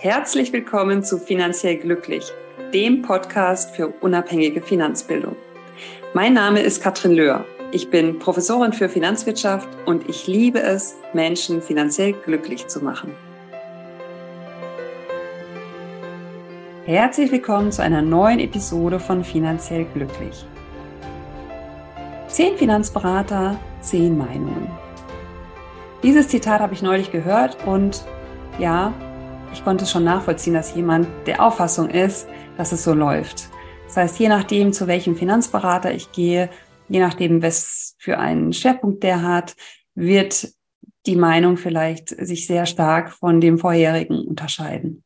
Herzlich willkommen zu Finanziell Glücklich, dem Podcast für unabhängige Finanzbildung. Mein Name ist Katrin Löhr. Ich bin Professorin für Finanzwirtschaft und ich liebe es, Menschen finanziell glücklich zu machen. Herzlich willkommen zu einer neuen Episode von Finanziell Glücklich. Zehn Finanzberater, zehn Meinungen. Dieses Zitat habe ich neulich gehört und ja, ich konnte schon nachvollziehen, dass jemand der Auffassung ist, dass es so läuft. Das heißt, je nachdem, zu welchem Finanzberater ich gehe, je nachdem, was für einen Schwerpunkt der hat, wird die Meinung vielleicht sich sehr stark von dem vorherigen unterscheiden.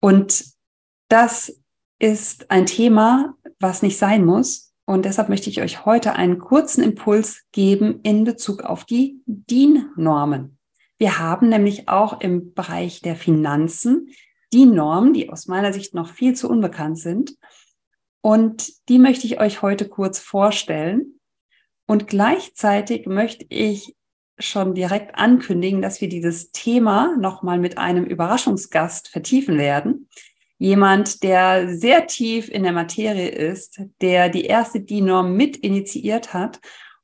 Und das ist ein Thema, was nicht sein muss. Und deshalb möchte ich euch heute einen kurzen Impuls geben in Bezug auf die DIN-Normen. Wir haben nämlich auch im Bereich der Finanzen die Normen, die aus meiner Sicht noch viel zu unbekannt sind. Und die möchte ich euch heute kurz vorstellen. Und gleichzeitig möchte ich schon direkt ankündigen, dass wir dieses Thema nochmal mit einem Überraschungsgast vertiefen werden. Jemand, der sehr tief in der Materie ist, der die erste DIN-Norm mit initiiert hat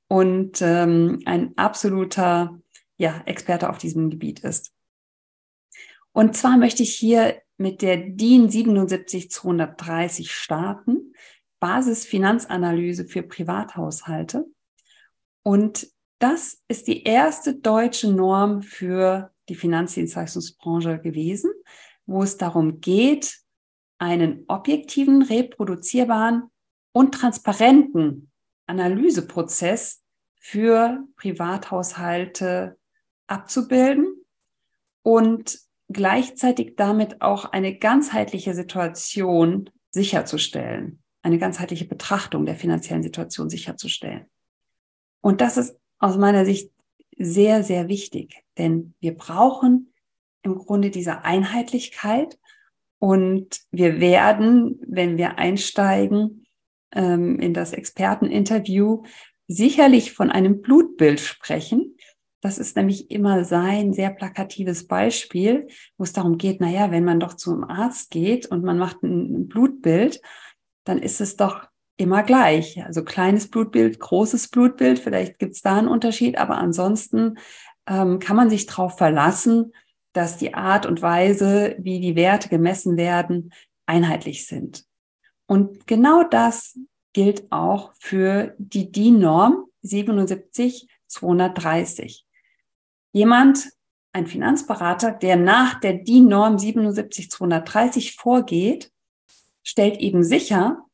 und ähm, ein absoluter ja, Experte auf diesem Gebiet ist. Und zwar möchte ich hier mit der DIN 77230 starten, Basisfinanzanalyse für Privathaushalte. Und das ist die erste deutsche Norm für die Finanzdienstleistungsbranche gewesen, wo es darum geht, einen objektiven, reproduzierbaren und transparenten Analyseprozess für Privathaushalte abzubilden und gleichzeitig damit auch eine ganzheitliche Situation sicherzustellen, eine ganzheitliche Betrachtung der finanziellen Situation sicherzustellen. Und das ist aus meiner Sicht sehr, sehr wichtig, denn wir brauchen im Grunde diese Einheitlichkeit und wir werden, wenn wir einsteigen ähm, in das Experteninterview, sicherlich von einem Blutbild sprechen, das ist nämlich immer sein sehr plakatives Beispiel, wo es darum geht, naja, wenn man doch zum Arzt geht und man macht ein Blutbild, dann ist es doch immer gleich. Also kleines Blutbild, großes Blutbild, vielleicht gibt es da einen Unterschied, aber ansonsten ähm, kann man sich darauf verlassen, dass die Art und Weise, wie die Werte gemessen werden, einheitlich sind. Und genau das gilt auch für die DIN-Norm 77230. Jemand, ein Finanzberater, der nach der DIN-Norm 77230 vorgeht, stellt eben sicher,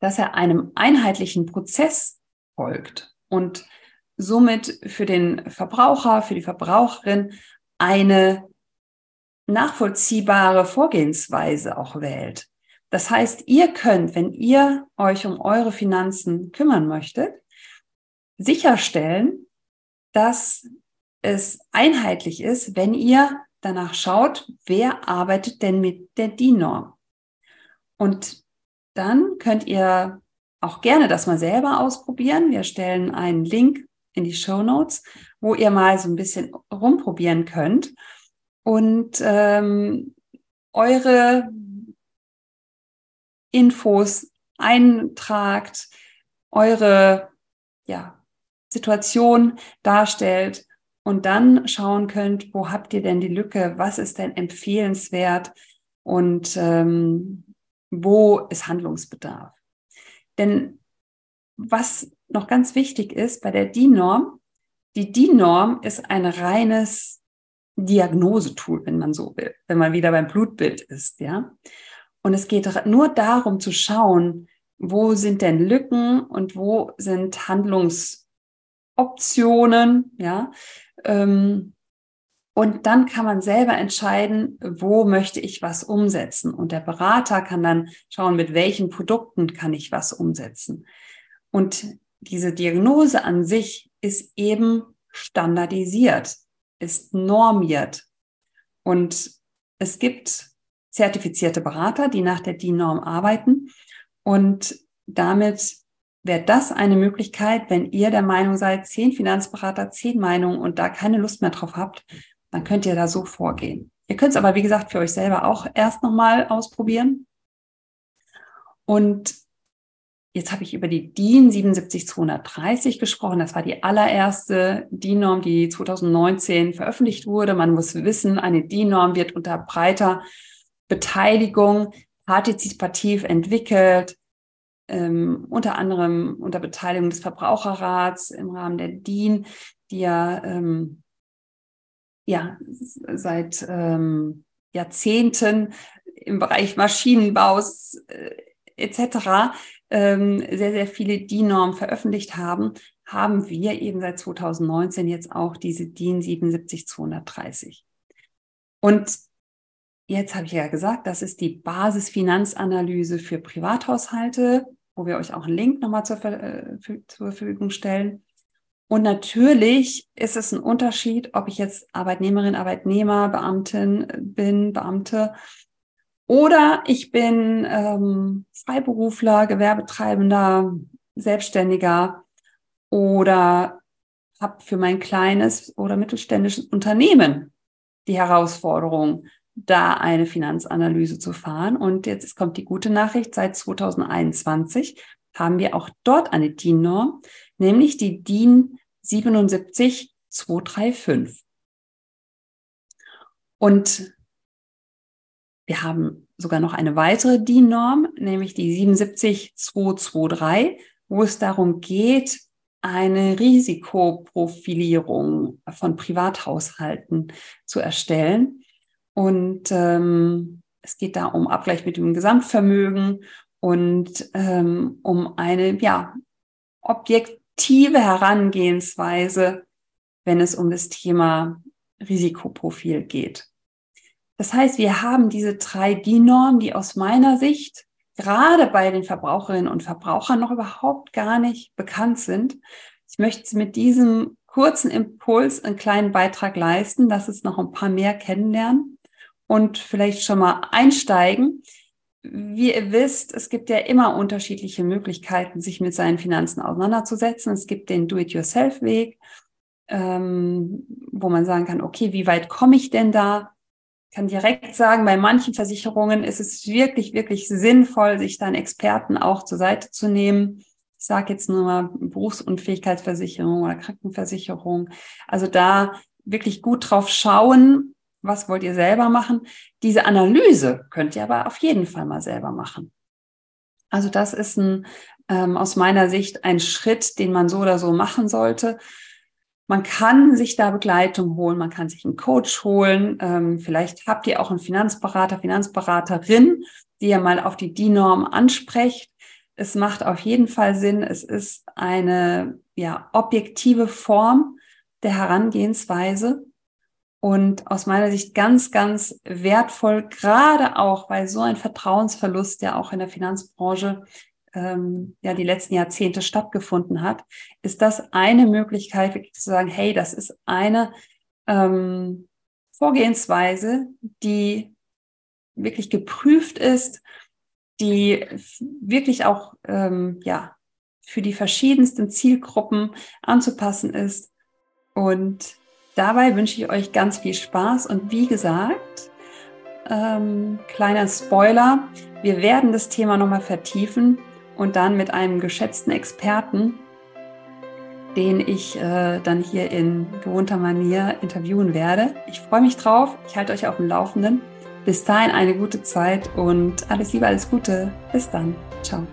dass er einem einheitlichen Prozess folgt und somit für den Verbraucher, für die Verbraucherin eine nachvollziehbare Vorgehensweise auch wählt. Das heißt, ihr könnt, wenn ihr euch um eure Finanzen kümmern möchtet, sicherstellen, dass es einheitlich ist, wenn ihr danach schaut, wer arbeitet denn mit der DIN-Norm. Und dann könnt ihr auch gerne das mal selber ausprobieren. Wir stellen einen Link in die Show Notes, wo ihr mal so ein bisschen rumprobieren könnt und ähm, eure Infos eintragt, eure ja, Situation darstellt und dann schauen könnt, wo habt ihr denn die Lücke, was ist denn empfehlenswert und ähm, wo ist Handlungsbedarf. Denn was noch ganz wichtig ist bei der DIN-Norm, die DIN-Norm ist ein reines Diagnosetool, wenn man so will, wenn man wieder beim Blutbild ist, ja. Und es geht nur darum zu schauen, wo sind denn Lücken und wo sind Handlungsoptionen, ja, ähm, und dann kann man selber entscheiden, wo möchte ich was umsetzen. Und der Berater kann dann schauen, mit welchen Produkten kann ich was umsetzen. Und diese Diagnose an sich ist eben standardisiert, ist normiert. Und es gibt zertifizierte Berater, die nach der DIN-Norm arbeiten. Und damit wäre das eine Möglichkeit, wenn ihr der Meinung seid, zehn Finanzberater, zehn Meinungen und da keine Lust mehr drauf habt, dann könnt ihr da so vorgehen. Ihr könnt es aber, wie gesagt, für euch selber auch erst nochmal ausprobieren. Und jetzt habe ich über die DIN 77230 gesprochen. Das war die allererste DIN-Norm, die 2019 veröffentlicht wurde. Man muss wissen, eine DIN-Norm wird unter breiter Beteiligung partizipativ entwickelt, ähm, unter anderem unter Beteiligung des Verbraucherrats im Rahmen der DIN, die ja, ähm, ja seit ähm, Jahrzehnten im Bereich Maschinenbaus äh, etc. Ähm, sehr, sehr viele DIN-Normen veröffentlicht haben, haben wir eben seit 2019 jetzt auch diese DIN 77230. Und jetzt habe ich ja gesagt, das ist die Basisfinanzanalyse für Privathaushalte, wo wir euch auch einen Link nochmal zur, äh, zur Verfügung stellen. Und natürlich ist es ein Unterschied, ob ich jetzt Arbeitnehmerin, Arbeitnehmer, Beamtin bin, Beamte oder ich bin ähm, Freiberufler, Gewerbetreibender, Selbstständiger oder habe für mein kleines oder mittelständisches Unternehmen die Herausforderung, da eine Finanzanalyse zu fahren. Und jetzt kommt die gute Nachricht, seit 2021 haben wir auch dort eine DIN-Norm, nämlich die DIN 77235. Und wir haben sogar noch eine weitere DIN-Norm, nämlich die 77223, wo es darum geht, eine Risikoprofilierung von Privathaushalten zu erstellen. Und ähm, es geht da um Abgleich mit dem Gesamtvermögen und ähm, um eine ja, objektive Herangehensweise, wenn es um das Thema Risikoprofil geht. Das heißt, wir haben diese drei DIN-Normen, die aus meiner Sicht gerade bei den Verbraucherinnen und Verbrauchern noch überhaupt gar nicht bekannt sind. Ich möchte mit diesem kurzen Impuls einen kleinen Beitrag leisten, dass es noch ein paar mehr kennenlernen und vielleicht schon mal einsteigen. Wie ihr wisst, es gibt ja immer unterschiedliche Möglichkeiten, sich mit seinen Finanzen auseinanderzusetzen. Es gibt den Do-it-yourself-Weg, ähm, wo man sagen kann, okay, wie weit komme ich denn da? kann direkt sagen, bei manchen Versicherungen ist es wirklich, wirklich sinnvoll, sich dann Experten auch zur Seite zu nehmen. Ich sage jetzt nur mal Berufsunfähigkeitsversicherung oder Krankenversicherung. Also da wirklich gut drauf schauen, was wollt ihr selber machen. Diese Analyse könnt ihr aber auf jeden Fall mal selber machen. Also das ist ein, ähm, aus meiner Sicht ein Schritt, den man so oder so machen sollte. Man kann sich da Begleitung holen, man kann sich einen Coach holen. Ähm, vielleicht habt ihr auch einen Finanzberater, Finanzberaterin, die ihr mal auf die DIN-Norm ansprecht. Es macht auf jeden Fall Sinn. Es ist eine ja, objektive Form der Herangehensweise und aus meiner Sicht ganz, ganz wertvoll, gerade auch, weil so ein Vertrauensverlust ja auch in der Finanzbranche ähm, ja die letzten Jahrzehnte stattgefunden hat, ist das eine Möglichkeit, wirklich zu sagen, hey, das ist eine ähm, Vorgehensweise, die wirklich geprüft ist, die wirklich auch ähm, ja für die verschiedensten Zielgruppen anzupassen ist. Und dabei wünsche ich euch ganz viel Spaß. Und wie gesagt, ähm, kleiner Spoiler, wir werden das Thema nochmal vertiefen und dann mit einem geschätzten Experten, den ich äh, dann hier in gewohnter Manier interviewen werde. Ich freue mich drauf. Ich halte euch auf dem Laufenden. Bis dahin eine gute Zeit und alles Liebe, alles Gute. Bis dann. Ciao.